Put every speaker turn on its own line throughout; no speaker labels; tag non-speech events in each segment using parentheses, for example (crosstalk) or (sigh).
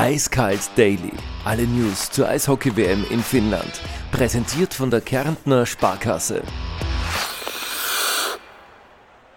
Eiskalt Daily. Alle News zur Eishockey-WM in Finnland. Präsentiert von der Kärntner Sparkasse.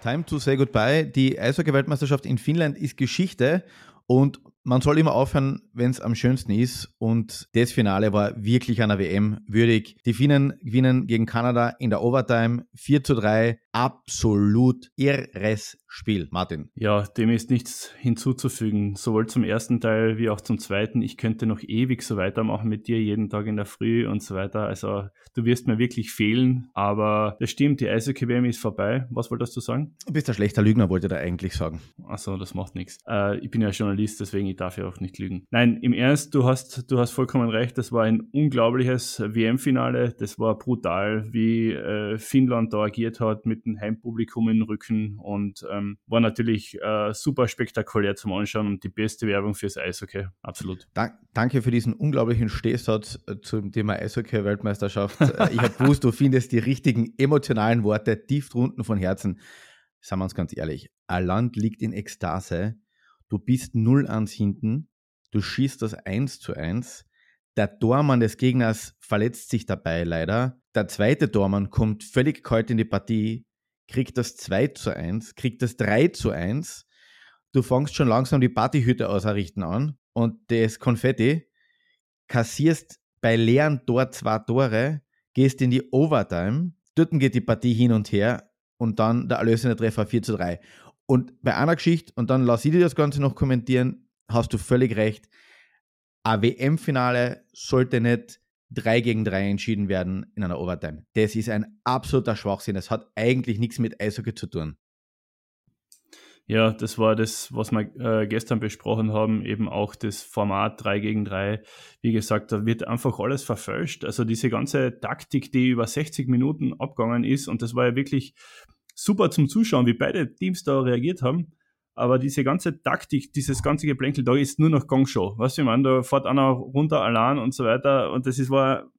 Time to say goodbye. Die Eishockey-Weltmeisterschaft in Finnland ist Geschichte und man soll immer aufhören, wenn es am schönsten ist. Und das Finale war wirklich einer WM würdig. Die Finnen gewinnen gegen Kanada in der Overtime 4 zu 3. Absolut irres Spiel. Martin.
Ja, dem ist nichts hinzuzufügen. Sowohl zum ersten Teil wie auch zum zweiten. Ich könnte noch ewig so weitermachen mit dir, jeden Tag in der Früh und so weiter. Also du wirst mir wirklich fehlen. Aber das stimmt, die Eishockey-WM ist vorbei. Was wolltest du sagen?
Du bist ein schlechter Lügner, wollte er eigentlich sagen.
Achso, das macht nichts. Äh, ich bin ja Journalist, deswegen ich darf ja auch nicht lügen. Nein, im Ernst, du hast, du hast vollkommen recht. Das war ein unglaubliches WM-Finale. Das war brutal, wie äh, Finnland da agiert hat mit dem Heimpublikum im Rücken und ähm, war natürlich äh, super spektakulär zum Anschauen und die beste Werbung fürs Eishockey. Absolut.
Da, danke für diesen unglaublichen Stehsatz äh, zum Thema Eishockey-Weltmeisterschaft. Äh, ich habe gewusst, du findest die richtigen emotionalen Worte tief drunten von Herzen. Sagen wir uns ganz ehrlich, ein Land liegt in Ekstase du bist 0 ans hinten, du schießt das 1 zu 1, der Tormann des Gegners verletzt sich dabei leider, der zweite Tormann kommt völlig kalt in die Partie, kriegt das 2 zu 1, kriegt das 3 zu 1, du fängst schon langsam die Partyhütte ausrichten an und das Konfetti, kassierst bei leeren Tor zwei Tore, gehst in die Overtime, dort geht die Partie hin und her und dann der erlösende Treffer 4 zu 3. Und bei einer Geschichte, und dann lass ich dir das Ganze noch kommentieren, hast du völlig recht. Ein WM-Finale sollte nicht 3 gegen 3 entschieden werden in einer Overtime. Das ist ein absoluter Schwachsinn. Das hat eigentlich nichts mit Eishockey zu tun.
Ja, das war das, was wir äh, gestern besprochen haben, eben auch das Format 3 gegen 3. Wie gesagt, da wird einfach alles verfälscht. Also diese ganze Taktik, die über 60 Minuten abgegangen ist, und das war ja wirklich super zum Zuschauen, wie beide Teams da reagiert haben. Aber diese ganze Taktik, dieses ganze Geplänkel da ist nur noch Gangshow. Weißt du, ich meine, da fährt einer runter allein und so weiter. Und das ist war,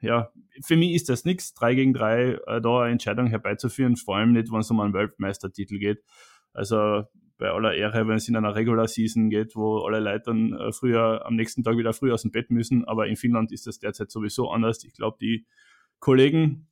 ja, für mich ist das nichts, drei gegen drei äh, da eine Entscheidung herbeizuführen, vor allem nicht, wenn es um einen Weltmeistertitel geht. Also bei aller Ehre, wenn es in einer Regular Season geht, wo alle Leute dann äh, früher am nächsten Tag wieder früh aus dem Bett müssen. Aber in Finnland ist das derzeit sowieso anders. Ich glaube, die Kollegen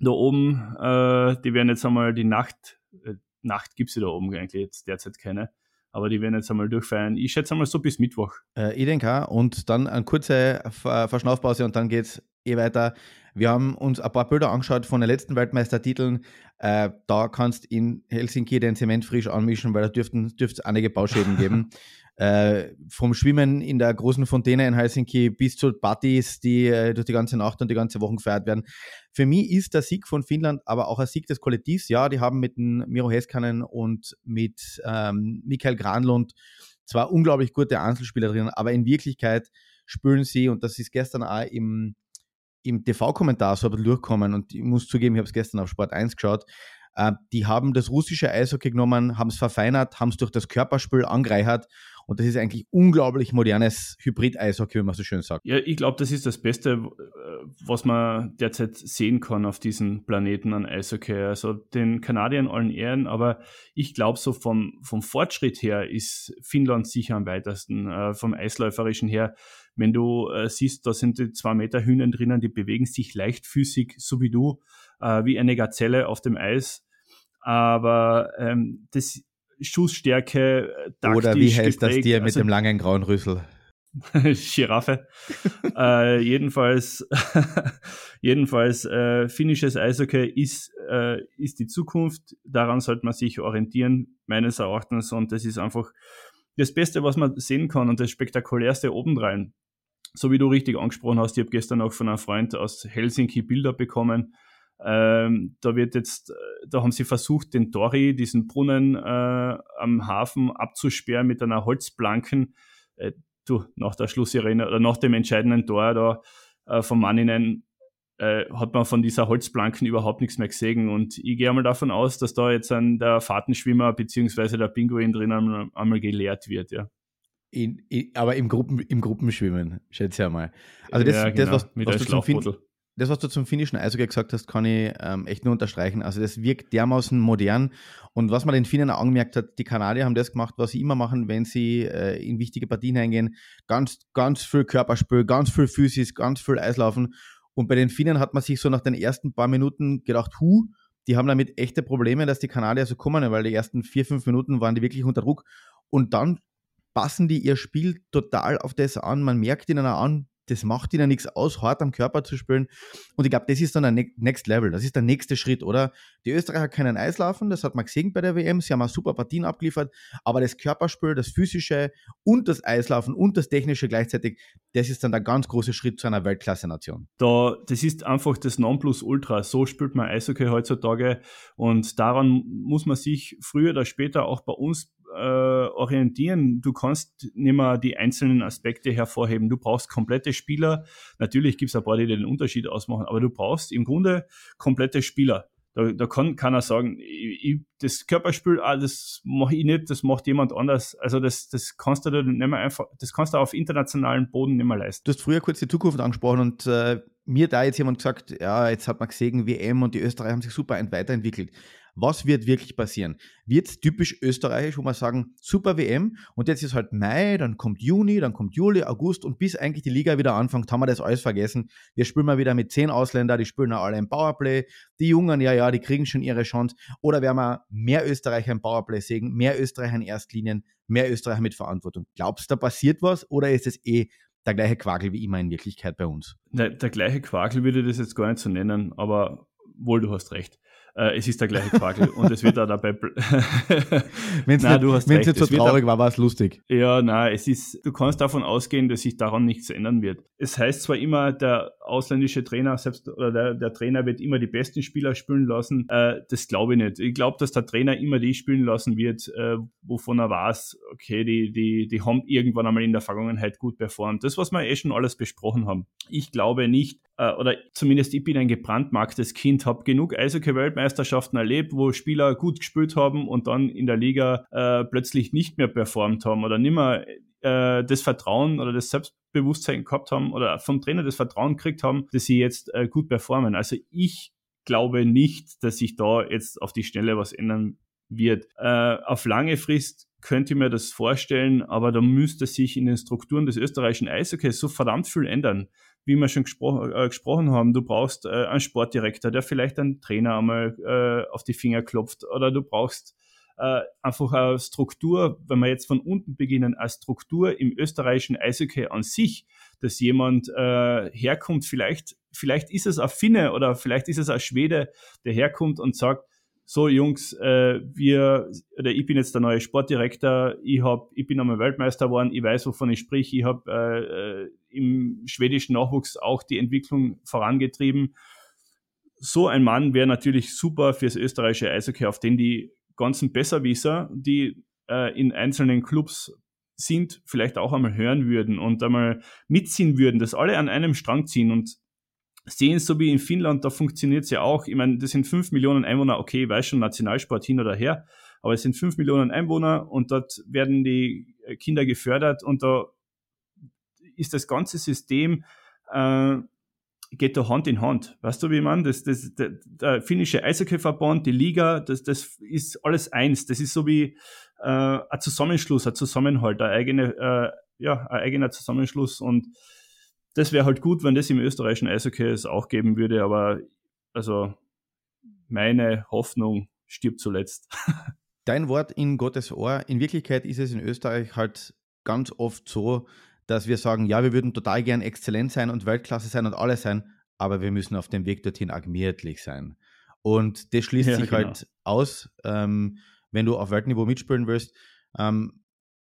da oben, äh, die werden jetzt einmal die Nacht, äh, Nacht gibt es ja da oben eigentlich jetzt derzeit keine, aber die werden jetzt einmal durchfeiern. Ich schätze einmal so bis Mittwoch.
Äh, ich denke auch. Und dann eine kurze Verschnaufpause und dann geht es eh weiter. Wir haben uns ein paar Bilder angeschaut von den letzten Weltmeistertiteln. Äh, da kannst du in Helsinki den Zement frisch anmischen, weil da dürften es einige Bauschäden geben. (laughs) Äh, vom Schwimmen in der großen Fontäne in Helsinki bis zu Partys, die äh, durch die ganze Nacht und die ganze Woche gefeiert werden. Für mich ist der Sieg von Finnland aber auch ein Sieg des Kollektivs. Ja, die haben mit dem Miro Heskanen und mit ähm, Mikael Granlund zwar unglaublich gute Einzelspieler drin, aber in Wirklichkeit spüren sie, und das ist gestern auch im, im TV-Kommentar so ein bisschen durchkommen, und ich muss zugeben, ich habe es gestern auf Sport 1 geschaut, äh, die haben das russische Eishockey genommen, haben es verfeinert, haben es durch das Körperspiel angereichert und das ist eigentlich unglaublich modernes Hybrid-Eishockey, wie man so schön sagt.
Ja, ich glaube, das ist das Beste, äh, was man derzeit sehen kann auf diesem Planeten an Eishockey. Also den Kanadiern allen Ehren, aber ich glaube, so vom, vom Fortschritt her ist Finnland sicher am weitesten, äh, vom Eisläuferischen her. Wenn du äh, siehst, da sind die zwei Meter Hühner drinnen, die bewegen sich leichtfüßig, so wie du, äh, wie eine Gazelle auf dem Eis. Aber ähm, das Schussstärke,
taktisch Oder wie heißt geprägt. das Tier mit also, dem langen grauen Rüssel? (laughs)
Giraffe. (laughs) äh, jedenfalls, (laughs) jedenfalls äh, finnisches Eishockey ist, äh, ist die Zukunft. Daran sollte man sich orientieren, meines Erachtens. Und das ist einfach das Beste, was man sehen kann und das Spektakulärste obendrein. So wie du richtig angesprochen hast, ich habe gestern auch von einem Freund aus Helsinki Bilder bekommen, ähm, da wird jetzt, äh, da haben sie versucht, den Tori, diesen Brunnen äh, am Hafen abzusperren mit einer Holzplanken. Äh, du, nach der Schlussirene oder nach dem entscheidenden Tor da äh, von Manninen äh, hat man von dieser Holzplanken überhaupt nichts mehr gesehen. Und ich gehe einmal davon aus, dass da jetzt an der Fahrtenschwimmer bzw. der Pinguin drin einmal, einmal geleert wird, ja.
In, in, aber im, Gruppen, im Gruppenschwimmen, schätze ich einmal. Also das, ja, genau, das was, was, du Finnen, das, was du zum finnischen Eishockey gesagt hast, kann ich ähm, echt nur unterstreichen. Also das wirkt dermaßen modern. Und was man den Finnen auch angemerkt hat, die Kanadier haben das gemacht, was sie immer machen, wenn sie äh, in wichtige Partien eingehen. Ganz, ganz viel Körperspiel, ganz viel Physis, ganz viel Eislaufen. Und bei den Finnen hat man sich so nach den ersten paar Minuten gedacht, hu, die haben damit echte Probleme, dass die Kanadier so kommen, weil die ersten vier, fünf Minuten waren die wirklich unter Druck. Und dann passen die ihr Spiel total auf das an. Man merkt ihnen auch an, das macht ihnen nichts aus, hart am Körper zu spielen. Und ich glaube, das ist dann ein Next Level. Das ist der nächste Schritt, oder? Die Österreicher können Eislaufen, das hat man gesehen bei der WM. Sie haben auch super Partien abgeliefert. Aber das Körperspiel, das physische und das Eislaufen und das technische gleichzeitig, das ist dann der ganz große Schritt zu einer Weltklasse-Nation.
Da, das ist einfach das Nonplusultra. So spielt man Eishockey heutzutage. Und daran muss man sich früher oder später auch bei uns orientieren. Du kannst nicht mehr die einzelnen Aspekte hervorheben. Du brauchst komplette Spieler. Natürlich gibt es ein paar, die den Unterschied ausmachen, aber du brauchst im Grunde komplette Spieler. Da, da kann keiner sagen, ich, ich, das Körperspiel, ah, das mache ich nicht, das macht jemand anders. Also das, das kannst du nicht mehr einfach, das kannst du auf internationalen Boden nicht mehr leisten.
Du hast früher kurz die Zukunft angesprochen und äh, mir da jetzt jemand gesagt, ja, jetzt hat man gesehen, WM und die Österreicher haben sich super weiterentwickelt. Was wird wirklich passieren? Wird es typisch österreichisch, wo wir sagen, super WM und jetzt ist halt Mai, dann kommt Juni, dann kommt Juli, August und bis eigentlich die Liga wieder anfängt, haben wir das alles vergessen. Wir spielen mal wieder mit zehn Ausländern, die spielen alle im Powerplay. Die Jungen, ja, ja, die kriegen schon ihre Chance. Oder werden wir mehr Österreicher im Powerplay sehen, mehr Österreicher in Erstlinien, mehr Österreicher mit Verantwortung. Glaubst du, da passiert was oder ist es eh der gleiche Quakel wie immer in Wirklichkeit bei uns?
Der, der gleiche Quakel würde das jetzt gar nicht so nennen, aber wohl, du hast recht. Äh, es ist der gleiche Quakel und es wird da dabei.
wenn es nicht so traurig war, war es lustig.
Ja, nein, es ist, du kannst davon ausgehen, dass sich daran nichts ändern wird. Es heißt zwar immer, der ausländische Trainer selbst oder der, der Trainer wird immer die besten Spieler spielen lassen. Äh, das glaube ich nicht. Ich glaube, dass der Trainer immer die spielen lassen wird, äh, wovon er weiß, okay, die, die, die haben irgendwann einmal in der Vergangenheit gut performt. Das, was wir eh schon alles besprochen haben. Ich glaube nicht, äh, oder zumindest ich bin ein gebrandmarktes Kind, habe genug Eishockey-Weltmeister Meisterschaften erlebt, wo Spieler gut gespielt haben und dann in der Liga äh, plötzlich nicht mehr performt haben oder nicht mehr äh, das Vertrauen oder das Selbstbewusstsein gehabt haben oder vom Trainer das Vertrauen gekriegt haben, dass sie jetzt äh, gut performen. Also ich glaube nicht, dass sich da jetzt auf die Schnelle was ändern wird. Äh, auf lange Frist könnte ich mir das vorstellen, aber da müsste sich in den Strukturen des österreichischen Eishockeys so verdammt viel ändern wie wir schon gespro äh, gesprochen haben, du brauchst äh, einen Sportdirektor, der vielleicht einen Trainer einmal äh, auf die Finger klopft oder du brauchst äh, einfach eine Struktur, wenn wir jetzt von unten beginnen, eine Struktur im österreichischen Eishockey an sich, dass jemand äh, herkommt, vielleicht, vielleicht ist es ein Finne oder vielleicht ist es ein Schwede, der herkommt und sagt, so Jungs, äh, wir, oder ich bin jetzt der neue Sportdirektor, ich hab, ich bin einmal Weltmeister geworden, ich weiß, wovon ich sprich, ich habe äh, äh, im schwedischen Nachwuchs auch die Entwicklung vorangetrieben. So ein Mann wäre natürlich super fürs österreichische Eishockey, auf den die ganzen Besserwisser, die äh, in einzelnen Clubs sind, vielleicht auch einmal hören würden und einmal mitziehen würden, dass alle an einem Strang ziehen. Und sehen, so wie in Finnland, da funktioniert es ja auch. Ich meine, das sind fünf Millionen Einwohner, okay, ich weiß schon, Nationalsport hin oder her, aber es sind fünf Millionen Einwohner und dort werden die Kinder gefördert und da ist das ganze System, äh, geht da Hand in Hand. Weißt du, wie man das, das, der, der finnische Eishockeyverband, die Liga, das, das ist alles eins. Das ist so wie äh, ein Zusammenschluss, ein Zusammenhalt, ein, eigene, äh, ja, ein eigener Zusammenschluss und das wäre halt gut, wenn das im österreichischen Eishockey es auch geben würde, aber also meine Hoffnung stirbt zuletzt. (laughs)
Dein Wort in Gottes Ohr. In Wirklichkeit ist es in Österreich halt ganz oft so, dass wir sagen, ja, wir würden total gern exzellent sein und Weltklasse sein und alles sein, aber wir müssen auf dem Weg dorthin agmiertlich sein. Und das schließt ja, sich genau. halt aus, ähm, wenn du auf Weltniveau mitspielen willst. Ähm,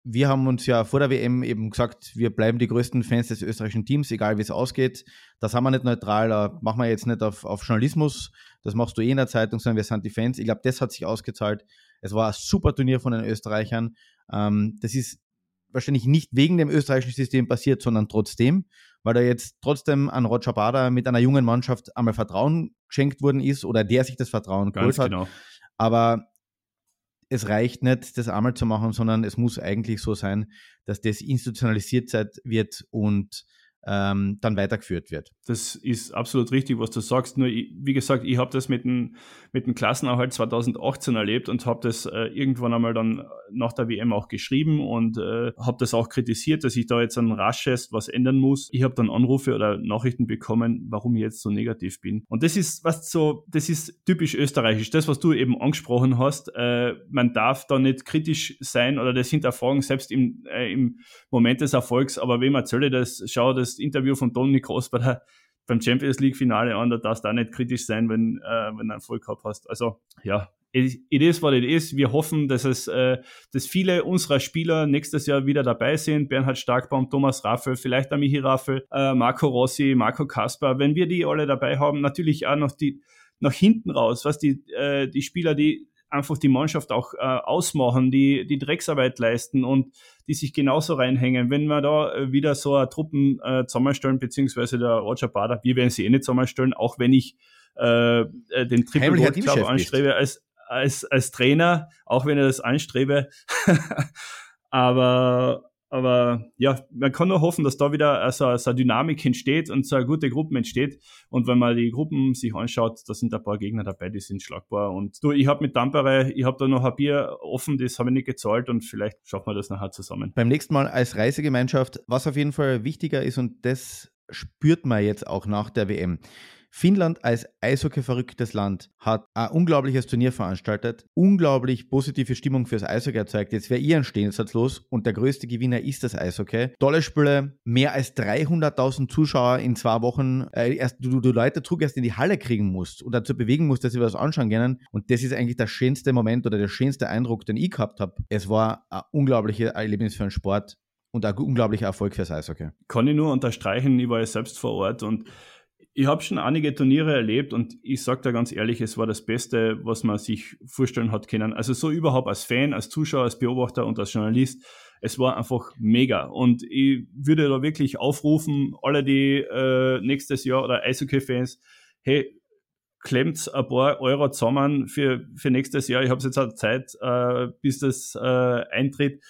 wir haben uns ja vor der WM eben gesagt, wir bleiben die größten Fans des österreichischen Teams, egal wie es ausgeht. Das haben wir nicht neutral, da machen wir jetzt nicht auf, auf Journalismus, das machst du eh in der Zeitung, sondern wir sind die Fans. Ich glaube, das hat sich ausgezahlt. Es war ein super Turnier von den Österreichern. Ähm, das ist wahrscheinlich nicht wegen dem österreichischen System passiert, sondern trotzdem, weil da jetzt trotzdem an Roger Bader mit einer jungen Mannschaft einmal Vertrauen geschenkt worden ist oder der sich das Vertrauen geholt hat. Genau. Aber es reicht nicht, das einmal zu machen, sondern es muss eigentlich so sein, dass das institutionalisiert wird und ähm, dann weitergeführt wird.
Das ist absolut richtig, was du sagst. Nur, wie gesagt, ich habe das mit dem, mit dem Klassenerhalt 2018 erlebt und habe das äh, irgendwann einmal dann nach der WM auch geschrieben und äh, habe das auch kritisiert, dass ich da jetzt ein rasches was ändern muss. Ich habe dann Anrufe oder Nachrichten bekommen, warum ich jetzt so negativ bin. Und das ist was so, das ist typisch österreichisch. Das, was du eben angesprochen hast, äh, man darf da nicht kritisch sein oder das hinterfragen, selbst im, äh, im Moment des Erfolgs. Aber wem erzähle ich das? Schau das Interview von Toni Kroos bei der beim Champions League Finale an, da darfst du auch nicht kritisch sein, wenn, äh, wenn du Erfolg gehabt hast. Also, ja, it is what it is. Wir hoffen, dass es, äh, dass viele unserer Spieler nächstes Jahr wieder dabei sind. Bernhard Starkbaum, Thomas Raffel, vielleicht der Michi Raffel, äh, Marco Rossi, Marco Kasper. Wenn wir die alle dabei haben, natürlich auch noch die, nach hinten raus, was die, äh, die Spieler, die einfach die Mannschaft auch äh, ausmachen, die die Drecksarbeit leisten und die sich genauso reinhängen. Wenn wir da äh, wieder so eine Truppen äh, zusammenstellen, beziehungsweise der Roger Bader, wir werden sie eh nicht zusammenstellen, auch wenn ich äh, äh den Triple Gold Club anstrebe als, als, als Trainer, auch wenn ich das anstrebe. (laughs) aber aber ja, man kann nur hoffen, dass da wieder so, so eine Dynamik entsteht und so eine gute Gruppe entsteht. Und wenn man die Gruppen sich anschaut, da sind ein paar Gegner dabei, die sind schlagbar. Und du, ich habe mit Tampere, ich habe da noch ein Bier offen, das habe ich nicht gezahlt und vielleicht schaffen wir das nachher zusammen.
Beim nächsten Mal als Reisegemeinschaft, was auf jeden Fall wichtiger ist und das spürt man jetzt auch nach der WM. Finnland als Eishockey-verrücktes Land hat ein unglaubliches Turnier veranstaltet, unglaublich positive Stimmung fürs Eishockey erzeugt. Jetzt wäre ihr ein jetzt los und der größte Gewinner ist das Eishockey. Tolle Spiele, mehr als 300.000 Zuschauer in zwei Wochen. Äh, erst du, du Leute Druck erst in die Halle kriegen musst und dazu bewegen musst, dass sie was anschauen können. Und das ist eigentlich der schönste Moment oder der schönste Eindruck, den ich gehabt habe. Es war ein unglaubliches Erlebnis für den Sport und ein unglaublicher Erfolg fürs Eishockey.
Kann ich nur unterstreichen, ich war ja selbst vor Ort und ich habe schon einige Turniere erlebt und ich sage da ganz ehrlich, es war das Beste, was man sich vorstellen hat können. Also so überhaupt als Fan, als Zuschauer, als Beobachter und als Journalist, es war einfach mega. Und ich würde da wirklich aufrufen, alle die äh, nächstes Jahr oder Eishockey-Fans, hey, klemmt ein paar Euro zusammen für, für nächstes Jahr. Ich habe jetzt auch Zeit, äh, bis das äh, eintritt.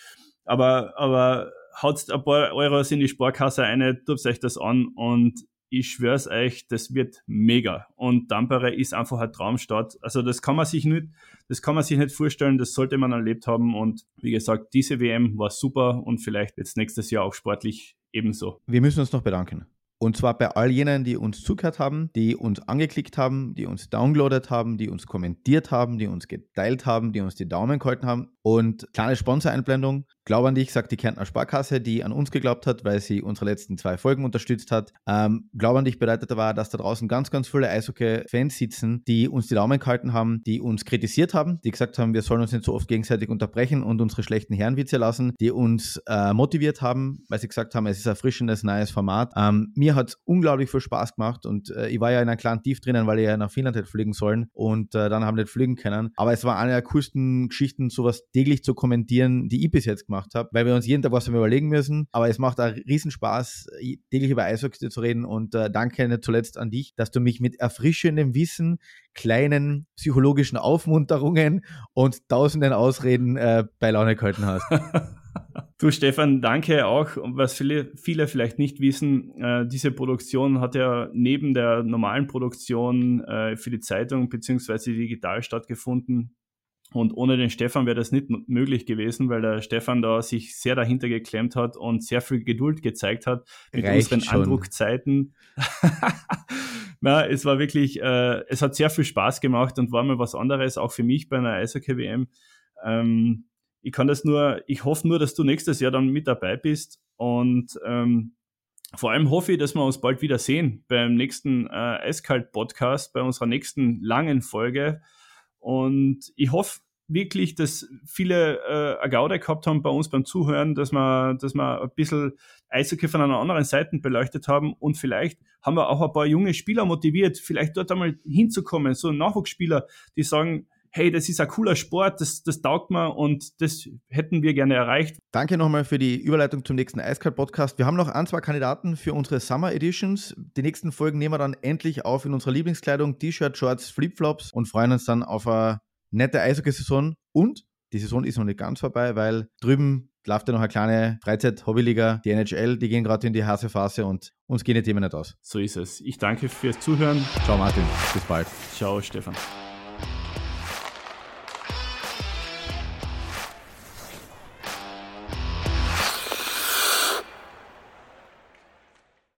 Aber, aber haut ein paar Euros in die Sparkasse ein, tut euch das an und ich schwör's euch, das wird mega. Und Tampere ist einfach eine Traumstadt. Also das kann man sich nicht, das kann man sich nicht vorstellen, das sollte man erlebt haben. Und wie gesagt, diese WM war super und vielleicht jetzt nächstes Jahr auch sportlich ebenso.
Wir müssen uns noch bedanken. Und zwar bei all jenen, die uns zugehört haben, die uns angeklickt haben, die uns downloadet haben, die uns kommentiert haben, die uns geteilt haben, die uns die Daumen gehalten haben. Und kleine Sponsoreinblendung. Glaub an dich, sagt die Kärntner Sparkasse, die an uns geglaubt hat, weil sie unsere letzten zwei Folgen unterstützt hat. Ähm, Glaub an dich bedeutet aber, dass da draußen ganz, ganz viele Eishockey-Fans sitzen, die uns die Daumen gehalten haben, die uns kritisiert haben, die gesagt haben, wir sollen uns nicht so oft gegenseitig unterbrechen und unsere schlechten Herrenwitze lassen, die uns äh, motiviert haben, weil sie gesagt haben, es ist ein erfrischendes, neues Format. Ähm, mir hat es unglaublich viel Spaß gemacht und äh, ich war ja in einem kleinen Tief drinnen, weil ich ja nach Finnland hätte fliegen sollen und äh, dann haben wir nicht fliegen können. Aber es war eine der coolsten Geschichten, sowas täglich zu kommentieren, die ich bis jetzt gemacht habe, weil wir uns jeden Tag was überlegen müssen. Aber es macht auch Riesenspaß, täglich über Eishockey zu reden. Und äh, danke nicht zuletzt an dich, dass du mich mit erfrischendem Wissen, kleinen psychologischen Aufmunterungen und tausenden Ausreden äh, bei Laune gehalten hast. (laughs)
Du Stefan, danke auch. Und was viele, viele vielleicht nicht wissen, äh, diese Produktion hat ja neben der normalen Produktion äh, für die Zeitung beziehungsweise digital stattgefunden. Und ohne den Stefan wäre das nicht möglich gewesen, weil der Stefan da sich sehr dahinter geklemmt hat und sehr viel Geduld gezeigt hat mit Reicht unseren schon. Andruckzeiten. (laughs) Na, es war wirklich, äh, es hat sehr viel Spaß gemacht und war mal was anderes, auch für mich bei einer Eishockey-WM. Ähm, ich kann das nur, ich hoffe nur, dass du nächstes Jahr dann mit dabei bist und ähm, vor allem hoffe ich, dass wir uns bald wieder sehen beim nächsten äh, Eiskalt-Podcast, bei unserer nächsten langen Folge. Und ich hoffe wirklich, dass viele äh, eine Gaude gehabt haben bei uns beim Zuhören, dass wir, dass wir ein bisschen Eishockey von einer anderen Seite beleuchtet haben. Und vielleicht haben wir auch ein paar junge Spieler motiviert, vielleicht dort einmal hinzukommen, so Nachwuchsspieler, die sagen, hey, das ist ein cooler Sport, das, das taugt mir und das hätten wir gerne erreicht.
Danke nochmal für die Überleitung zum nächsten Eiskalt-Podcast. Wir haben noch ein, zwei Kandidaten für unsere Summer Editions. Die nächsten Folgen nehmen wir dann endlich auf in unserer Lieblingskleidung, T-Shirt, Shorts, Flipflops und freuen uns dann auf eine nette Eishockey-Saison und die Saison ist noch nicht ganz vorbei, weil drüben läuft ja noch eine kleine Freizeit-Hobbyliga, die NHL, die gehen gerade in die heiße Phase und uns gehen die Themen nicht aus.
So ist es. Ich danke fürs Zuhören.
Ciao Martin, bis bald.
Ciao Stefan.